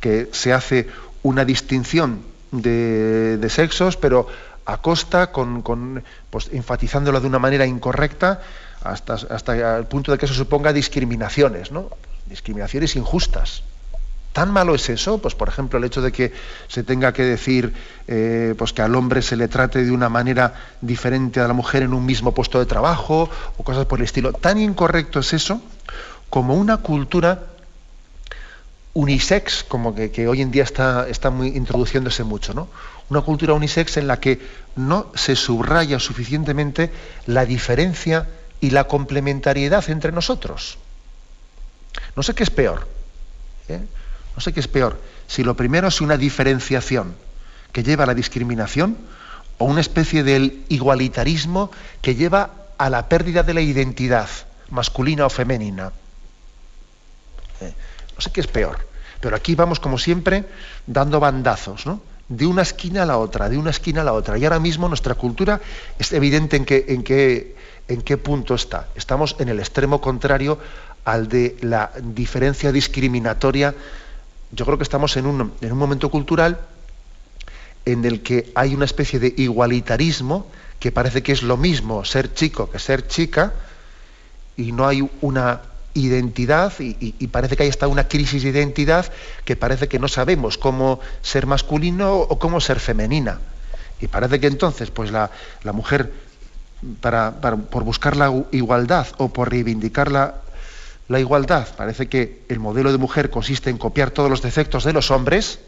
que se hace una distinción de, sexos, pero a costa, con, pues, enfatizándola de una manera incorrecta, hasta, hasta el punto de que eso suponga discriminaciones, ¿no? discriminaciones injustas. ¿Tan malo es eso? Pues por ejemplo el hecho de que se tenga que decir eh, pues que al hombre se le trate de una manera diferente a la mujer en un mismo puesto de trabajo o cosas por el estilo. Tan incorrecto es eso como una cultura unisex, como que, hoy en día está, está muy, introduciéndose mucho, ¿no? Una cultura unisex en la que no se subraya suficientemente la diferencia y la complementariedad entre nosotros. No sé qué es peor. ¿eh? No sé qué es peor, si lo primero es una diferenciación que lleva a la discriminación o una especie del igualitarismo que lleva a la pérdida de la identidad masculina o femenina. Eh, no sé qué es peor, pero aquí vamos como siempre dando bandazos, ¿no? De una esquina a la otra, de una esquina a la otra. Y ahora mismo nuestra cultura es evidente en qué punto está. Estamos en el extremo contrario al de la diferencia discriminatoria. Yo creo que estamos en un, en un momento cultural en el que hay una especie de igualitarismo que parece que es lo mismo ser chico que ser chica y no hay una identidad y, parece que hay hasta una crisis de identidad que parece que no sabemos cómo ser masculino o cómo ser femenina. Y parece que entonces pues la, mujer para, por buscar la igualdad o por reivindicar la, la igualdad, parece que el modelo de mujer consiste en copiar todos los defectos de los hombres,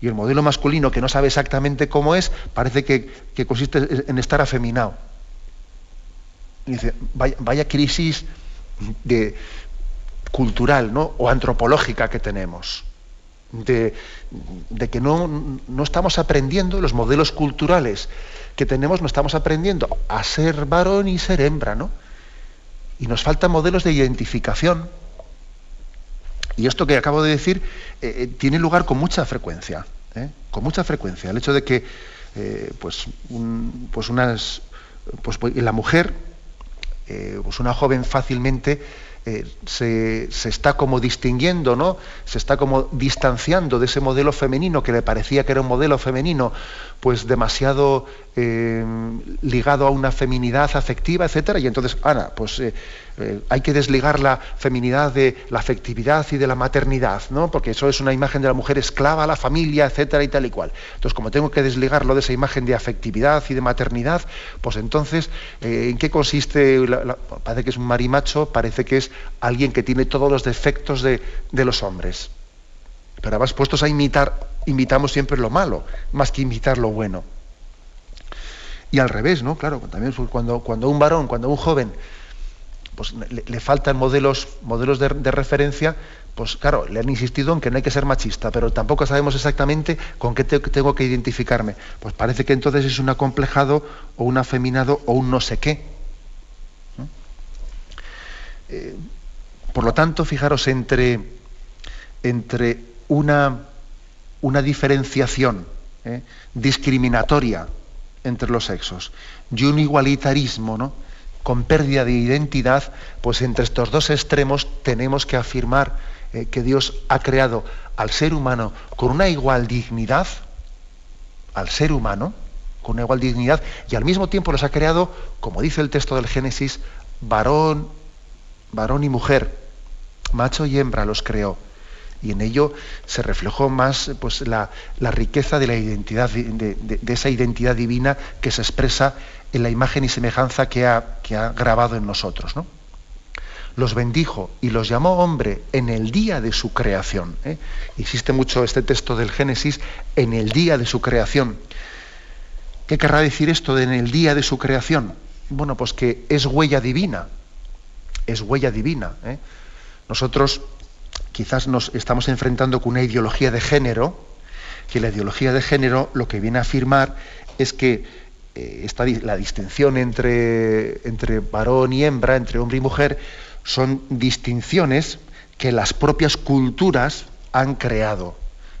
y el modelo masculino, que no sabe exactamente cómo es, parece que, consiste en estar afeminado. Dice, vaya, crisis de, cultural ¿no? o antropológica que tenemos. De, que no, no, estamos aprendiendo los modelos culturales que tenemos, no estamos aprendiendo a ser varón y ser hembra, ¿no? Y nos faltan modelos de identificación. Y esto que acabo de decir eh, eh, tiene lugar con mucha frecuencia, ¿eh? con mucha frecuencia. El hecho de que pues, pues, pues, pues la mujer, pues una joven fácilmente se, se, está como distinguiendo, ¿no? Se está como distanciando de ese modelo femenino que le parecía que era un modelo femenino, pues demasiado eh, ligado a una feminidad afectiva, etcétera. Y entonces, Ana, pues eh, eh, hay que desligar la feminidad de la afectividad y de la maternidad, ¿no? Porque eso es una imagen de la mujer esclava la familia, etcétera, y tal y cual. Entonces, como tengo que desligarlo de esa imagen de afectividad y de maternidad, pues entonces, ¿en qué consiste? parece que es un marimacho, parece que es alguien que tiene todos los defectos de, de los hombres. Pero además, puestos a imitar, imitamos siempre lo malo, más que imitar lo bueno. Y al revés, ¿no? Claro, también cuando, cuando un varón, cuando un joven, pues le, faltan modelos, modelos de, referencia, pues claro, le han insistido en que no hay que ser machista, pero tampoco sabemos exactamente con qué tengo que identificarme. Pues parece que entonces es un acomplejado o un afeminado o un no sé qué. Eh, por lo tanto, fijaros entre, entre una, una diferenciación ¿eh? discriminatoria entre los sexos y un igualitarismo ¿no? con pérdida de identidad, pues entre estos dos extremos tenemos que afirmar eh, que Dios ha creado al ser humano con una igual dignidad, al ser humano, con una igual dignidad, y al mismo tiempo los ha creado, como dice el texto del Génesis, varón, varón y mujer, macho y hembra los creó y en ello se reflejó más pues, la, riqueza de la identidad, de, esa identidad divina que se expresa en la imagen y semejanza que ha, que ha grabado en nosotros. ¿no? Los bendijo y los llamó hombre en el día de su creación. ¿eh? Existe mucho este texto del Génesis, en el día de su creación. ¿Qué querrá decir esto de en el día de su creación? Bueno, pues que es huella divina, es huella divina. ¿eh? Nosotros quizás nos estamos enfrentando con una ideología de género, que la ideología de género lo que viene a afirmar es que eh, la distinción entre, entre varón y hembra, entre hombre y mujer, son distinciones que las propias culturas han creado,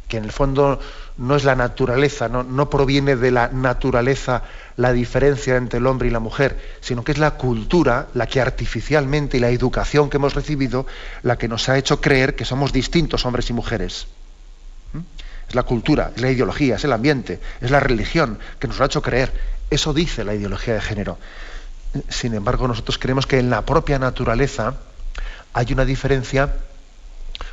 que en el fondo no es la naturaleza, no, proviene de la naturaleza la diferencia entre el hombre y la mujer, sino que es la cultura la que artificialmente y la educación que hemos recibido la que nos ha hecho creer que somos distintos hombres y mujeres. ¿Mm? Es la cultura, es la ideología, es el ambiente, es la religión que nos lo ha hecho creer. Eso dice la ideología de género. Sin embargo, nosotros creemos que en la propia naturaleza hay una diferencia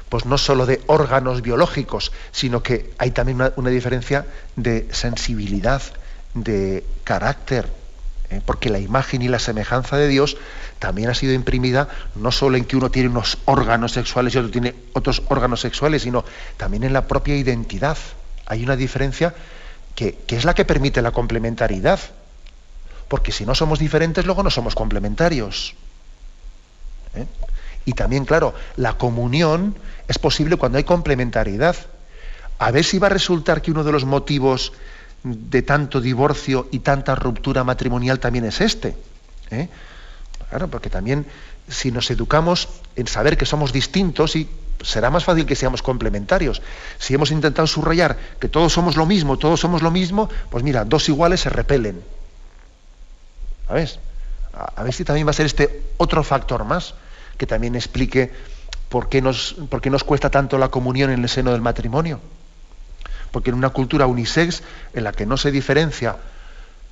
pues no solo de órganos biológicos, sino que hay también una, diferencia de sensibilidad, de carácter, ¿eh? porque la imagen y la semejanza de Dios también ha sido imprimida no solo en que uno tiene unos órganos sexuales y otro tiene otros órganos sexuales, sino también en la propia identidad. Hay una diferencia que, es la que permite la complementariedad, porque si no somos diferentes, luego no somos complementarios. ¿eh? Y también, claro, la comunión es posible cuando hay complementariedad. A ver si va a resultar que uno de los motivos de tanto divorcio y tanta ruptura matrimonial también es este. ¿eh? Claro, porque también si nos educamos en saber que somos distintos y será más fácil que seamos complementarios. Si hemos intentado subrayar que todos somos lo mismo, todos somos lo mismo, pues mira, dos iguales se repelen. ¿Sabes? A ver si también va a ser este otro factor más que también explique por qué nos, por qué nos cuesta tanto la comunión en el seno del matrimonio. Porque en una cultura unisex en la que no se diferencia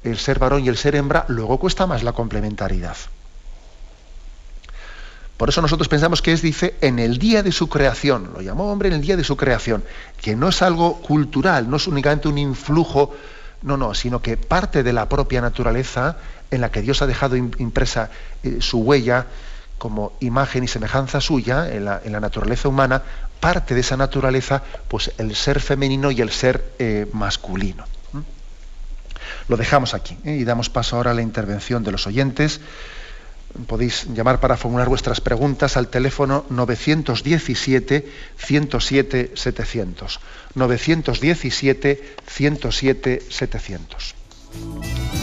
el ser varón y el ser hembra, luego cuesta más la complementariedad. Por eso nosotros pensamos que es, dice, en el día de su creación, lo llamó hombre en el día de su creación, que no es algo cultural, no es únicamente un influjo, no, no, sino que parte de la propia naturaleza en la que Dios ha dejado impresa eh, su huella como imagen y semejanza suya en la, naturaleza humana, parte de esa naturaleza, pues el ser femenino y el ser eh, masculino. Lo dejamos aquí ¿eh? y damos paso ahora a la intervención de los oyentes. Podéis llamar para formular vuestras preguntas al teléfono 917-107-700. 917-107-700.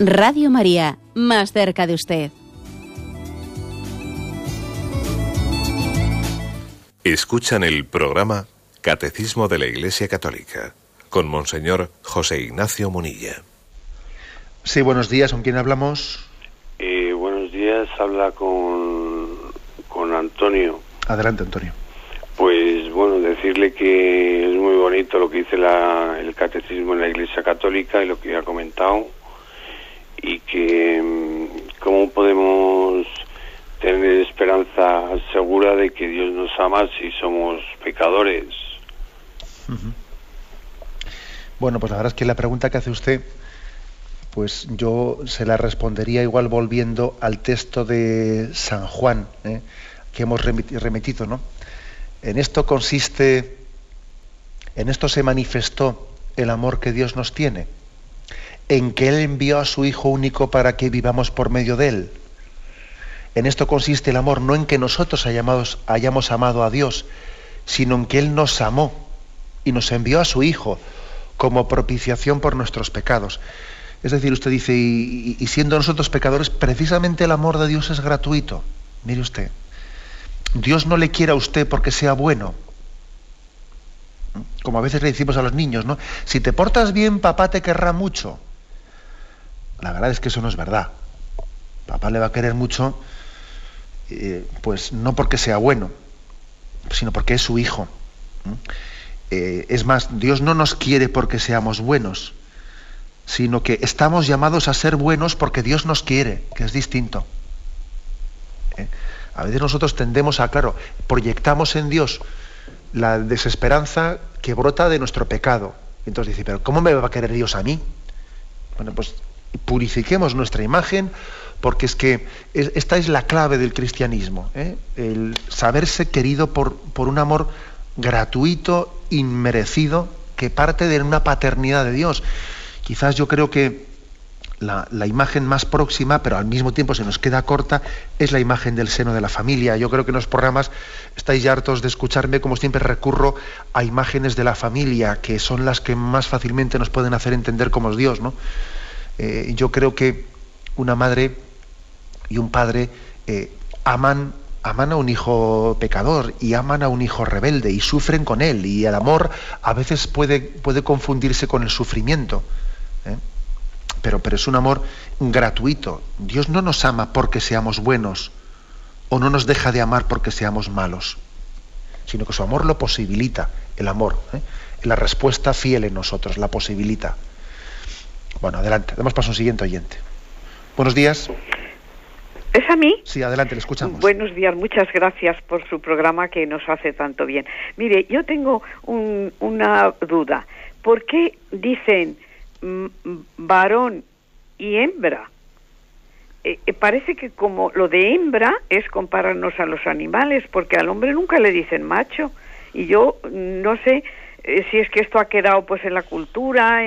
Radio María, más cerca de usted. Escuchan el programa Catecismo de la Iglesia Católica con Monseñor José Ignacio Munilla. Sí, buenos días, ¿con quién hablamos? Eh, buenos días, habla con, con Antonio. Adelante, Antonio. Pues bueno, decirle que es muy bonito lo que dice la, el catecismo en la Iglesia Católica y lo que ha comentado y que mm, cómo podemos tener esperanza segura de que Dios nos ama si somos pecadores. Bueno, pues la verdad es que la pregunta que hace usted, pues yo se la respondería igual volviendo al texto de San Juan, ¿eh? que hemos remitido, ¿no? En esto consiste, en esto se manifestó el amor que Dios nos tiene, en que Él envió a su Hijo único para que vivamos por medio de Él. En esto consiste el amor, no en que nosotros hayamos, hayamos amado a Dios, sino en que Él nos amó y nos envió a su Hijo como propiciación por nuestros pecados. Es decir, usted dice, y, siendo nosotros pecadores, precisamente el amor de Dios es gratuito. Mire usted, Dios no le quiere a usted porque sea bueno. Como a veces le decimos a los niños, ¿no? Si te portas bien, papá te querrá mucho. La verdad es que eso no es verdad. Papá le va a querer mucho, eh, pues no porque sea bueno, sino porque es su hijo. Eh, es más, Dios no nos quiere porque seamos buenos, sino que estamos llamados a ser buenos porque Dios nos quiere, que es distinto. ¿Eh? A veces nosotros tendemos a, claro, proyectamos en Dios la desesperanza que brota de nuestro pecado. Entonces dice, pero ¿cómo me va a querer Dios a mí? Bueno, pues purifiquemos nuestra imagen porque es que esta es la clave del cristianismo, ¿eh? el saberse querido por, por un amor gratuito, inmerecido, que parte de una paternidad de Dios. Quizás yo creo que la, imagen más próxima, pero al mismo tiempo se nos queda corta, es la imagen del seno de la familia. Yo creo que en los programas estáis ya hartos de escucharme, como siempre recurro a imágenes de la familia, que son las que más fácilmente nos pueden hacer entender cómo es Dios. ¿no? Eh, yo creo que una madre y un padre eh, aman aman a un hijo pecador y aman a un hijo rebelde y sufren con él y el amor a veces puede, puede confundirse con el sufrimiento. ¿eh? pero, pero es un amor gratuito. Dios no nos ama porque seamos buenos o no nos deja de amar porque seamos malos, sino que su amor lo posibilita, el amor, la respuesta fiel en nosotros, la posibilita. Bueno, adelante, damos paso a un siguiente oyente. Buenos días. ¿Es a mí? Sí, adelante, le escuchamos. Buenos días, muchas gracias por su programa que nos hace tanto bien. Mire, yo tengo una duda. ¿Por qué dicen mm, varón y hembra? Eh, eh, parece que como lo de hembra es compararnos a los animales, porque al hombre nunca le dicen macho. Y yo no sé eh, si es que esto ha quedado pues en la cultura,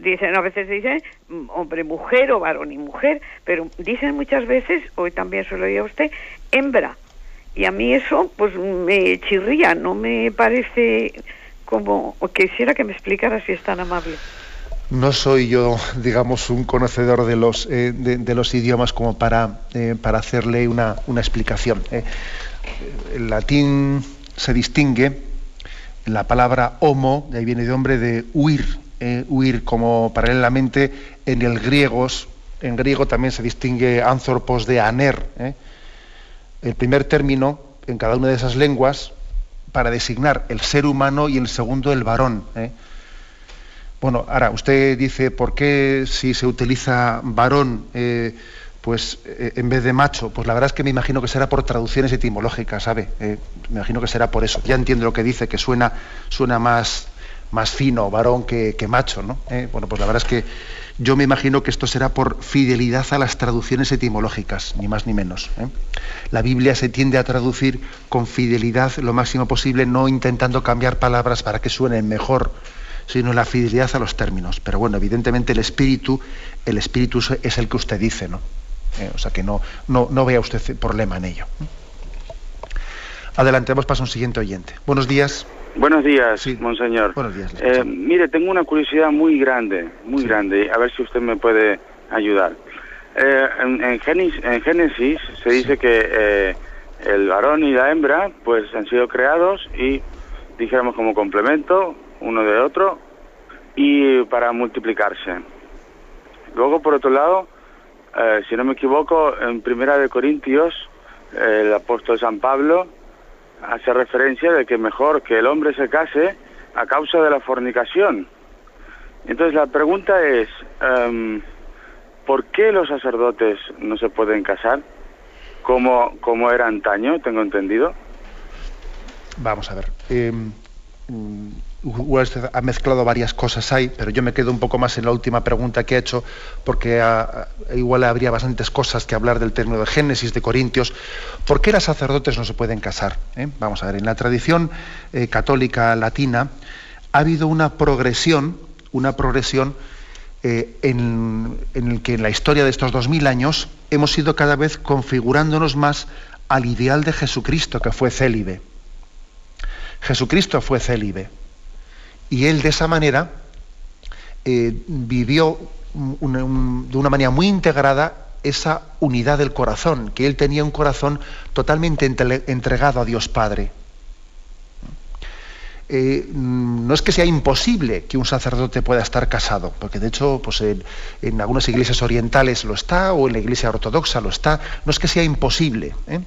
dicen a veces dicen mm, hombre mujer o varón y mujer pero dicen muchas veces hoy también se lo oía usted hembra y a mí eso pues me chirría no me parece como quisiera que me explicara si es tan amable no soy yo digamos un conocedor de los eh, de, los idiomas como para eh, para hacerle una, una explicación eh. el latín se distingue la palabra homo de ahí viene de hombre de huir eh, huir como paralelamente en el griego, en griego también se distingue anthropos de aner. ¿eh? El primer término en cada una de esas lenguas para designar el ser humano y el segundo el varón. ¿eh? Bueno, ahora usted dice, ¿por qué si se utiliza varón, pues en vez de macho? Pues la verdad es que me imagino que será por traducciones etimológicas, ¿sabe? me imagino que será por eso. Ya entiendo lo que dice, que suena, suena más, más fino, varón que, macho, ¿no? Eh, bueno, pues la verdad es que yo me imagino que esto será por fidelidad a las traducciones etimológicas, ni más ni menos. ¿eh? La Biblia se tiende a traducir con fidelidad lo máximo posible, no intentando cambiar palabras para que suenen mejor, sino la fidelidad a los términos. Pero bueno, evidentemente el espíritu, el espíritu es el que usted dice, ¿no? Eh, o sea que no, no, no vea usted problema en ello. Adelante, vamos para un siguiente oyente. Buenos días. Buenos días, monseñor. Buenos días. Eh, mire, tengo una curiosidad muy grande, muy grande, a ver si usted me puede ayudar. Eh, en, Génesis, se dice que eh, el varón y la hembra pues han sido creados y dijéramos como complemento uno de otro y para multiplicarse. Luego, por otro lado, si no me equivoco, en Primera de Corintios, el apóstol San Pablo hace referencia de que mejor que el hombre se case a causa de la fornicación. Entonces la pregunta es, em, ¿por qué los sacerdotes no se pueden casar como, como era antaño, tengo entendido? Vamos a ver. Em, ha mezclado varias cosas ahí, pero yo me quedo un poco más en la última pregunta que ha hecho, porque igual habría bastantes cosas que hablar del término de Génesis, de Corintios. ¿Por qué las sacerdotes no se pueden casar? ¿Eh? Vamos a ver, en la tradición eh, católica latina ha habido una progresión, una progresión eh, en, en el que en la historia de estos dos mil años hemos ido cada vez configurándonos más al ideal de Jesucristo, que fue célibe. Jesucristo fue célibe. Y él de esa manera eh, vivió de una manera muy integrada esa unidad del corazón, que él tenía un corazón totalmente entregado a Dios Padre. Eh, no es que sea imposible que un sacerdote pueda estar casado, porque de hecho pues en, algunas iglesias orientales lo está, o en la iglesia ortodoxa lo está, no es que sea imposible, ¿eh?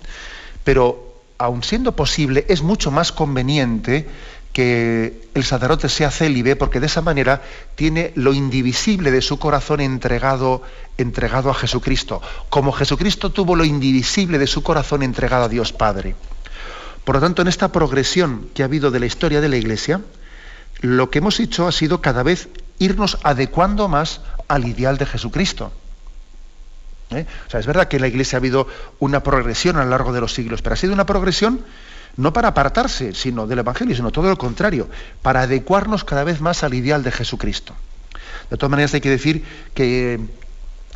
pero aun siendo posible, es mucho más conveniente que el sacerdote sea célibe porque de esa manera tiene lo indivisible de su corazón entregado, entregado a Jesucristo, como Jesucristo tuvo lo indivisible de su corazón entregado a Dios Padre. Por lo tanto, en esta progresión que ha habido de la historia de la Iglesia, lo que hemos hecho ha sido cada vez irnos adecuando más al ideal de Jesucristo. ¿Eh? O sea, es verdad que en la Iglesia ha habido una progresión a lo largo de los siglos, pero ha sido una progresión no para apartarse sino del Evangelio, sino todo lo contrario, para adecuarnos cada vez más al ideal de Jesucristo. De todas maneras hay que decir que,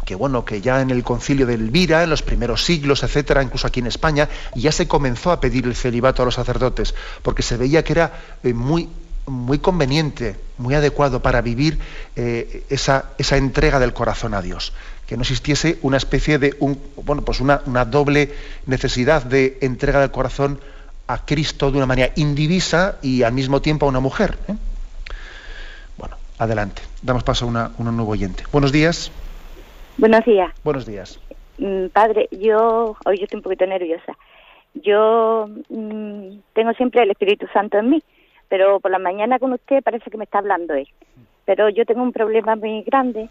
que bueno, que ya en el concilio de Elvira, en los primeros siglos, etcétera, incluso aquí en España, ya se comenzó a pedir el celibato a los sacerdotes, porque se veía que era eh, muy, muy conveniente, muy adecuado para vivir eh, esa, esa, entrega del corazón a Dios. Que no existiese una especie de un, bueno, pues una, una doble necesidad de entrega del corazón a Cristo de una manera indivisa y al mismo tiempo a una mujer. ¿eh? Bueno, Adelante. Damos paso a una, un nuevo oyente. Buenos días. Buenos días. Buenos días. Mm, padre, yo hoy yo estoy un poquito nerviosa. Yo mm, tengo siempre el Espíritu Santo en mí, pero por la mañana con usted parece que me está hablando él. Pero yo tengo un problema muy grande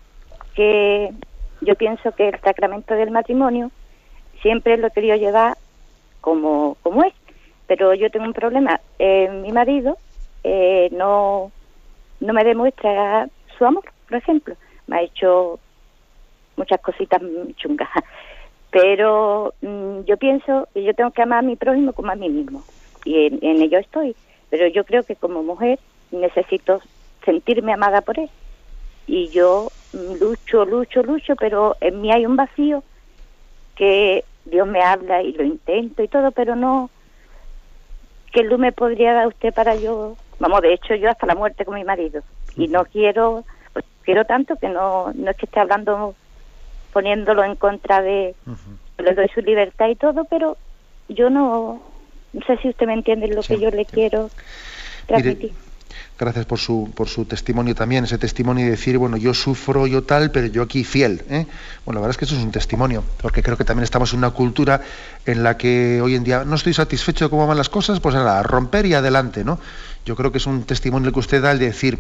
que yo pienso que el sacramento del matrimonio siempre lo he querido llevar como, como es, pero yo tengo un problema. Eh, mi marido eh, no, no me demuestra su amor, por ejemplo. Me ha hecho muchas cositas chungas. Pero mm, yo pienso que yo tengo que amar a mi prójimo como a mí mismo. Y en, en ello estoy. Pero yo creo que como mujer necesito sentirme amada por él. Y yo mm, lucho, lucho, lucho, pero en mí hay un vacío que Dios me habla y lo intento y todo, pero no. ¿Qué luz me podría dar usted para yo? Vamos, de hecho, yo hasta la muerte con mi marido. Y no quiero, pues, quiero tanto que no, no es que esté hablando poniéndolo en contra de, le doy su libertad y todo, pero yo no, no sé si usted me entiende lo que yo le quiero transmitir. Gracias por su, por su testimonio también, ese testimonio de decir, bueno, yo sufro, yo tal, pero yo aquí fiel. ¿eh? Bueno, la verdad es que eso es un testimonio, porque creo que también estamos en una cultura en la que hoy en día no estoy satisfecho de cómo van las cosas, pues nada, romper y adelante, ¿no? Yo creo que es un testimonio que usted da al decir,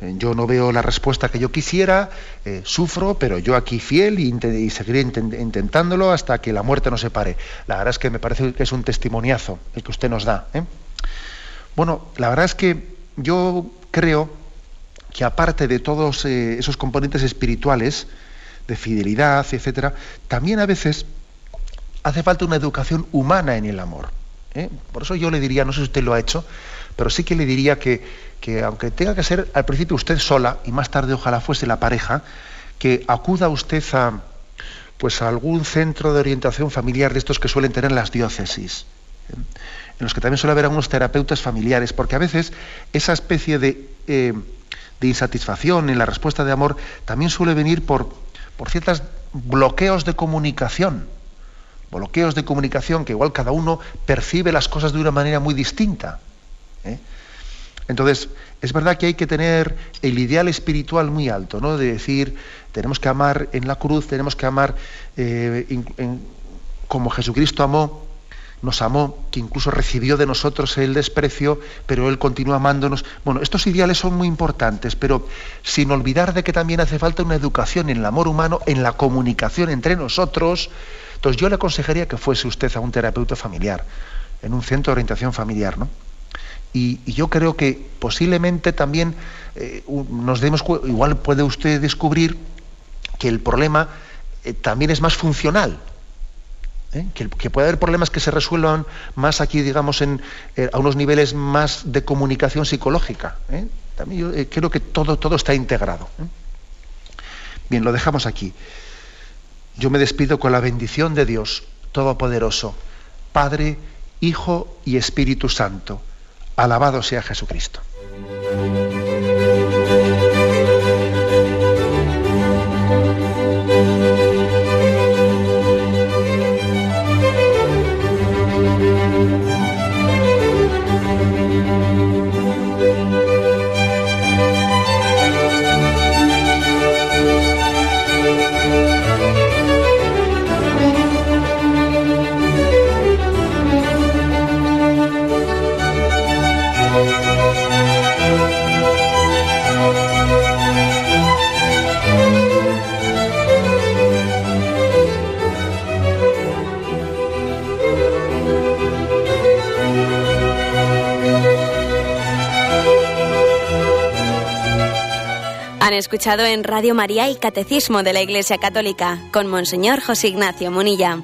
eh, yo no veo la respuesta que yo quisiera, eh, sufro, pero yo aquí fiel y, seguiré intentándolo hasta que la muerte nos separe. La verdad es que me parece que es un testimoniazo el que usted nos da. ¿eh? Bueno, la verdad es que yo creo que aparte de todos esos componentes espirituales, de fidelidad, etcétera, también a veces hace falta una educación humana en el amor. Por eso yo le diría, no sé si usted lo ha hecho, pero sí que le diría que, que aunque tenga que ser al principio usted sola y más tarde ojalá fuese la pareja, que acuda usted a, pues a algún centro de orientación familiar de estos que suelen tener las diócesis, ¿eh? En los que también suele haber algunos terapeutas familiares, porque a veces esa especie de, eh, de insatisfacción en la respuesta de amor también suele venir por, por ciertos bloqueos de comunicación, bloqueos de comunicación que igual cada uno percibe las cosas de una manera muy distinta. ¿eh? Entonces, es verdad que hay que tener el ideal espiritual muy alto, ¿no? De decir, tenemos que amar en la cruz, tenemos que amar eh, como Jesucristo amó, nos amó, que incluso recibió de nosotros el desprecio, pero Él continúa amándonos. Bueno, estos ideales son muy importantes, pero sin olvidar de que también hace falta una educación en el amor humano, en la comunicación entre nosotros. Entonces yo le aconsejaría que fuese usted a un terapeuta familiar, en un centro de orientación familiar, ¿no? Y, yo creo que posiblemente también eh, nos demos igual puede usted descubrir que el problema eh, también es más funcional. ¿Eh? Que, puede haber problemas que se resuelvan más aquí, digamos, en, a unos niveles más de comunicación psicológica. También yo creo que todo, todo está integrado. Bien, lo dejamos aquí. Yo me despido con la bendición de Dios Todopoderoso, Padre, Hijo y Espíritu Santo Alabado sea Jesucristo. Escuchado en Radio María y Catecismo de la Iglesia Católica con Monseñor José Ignacio Munilla.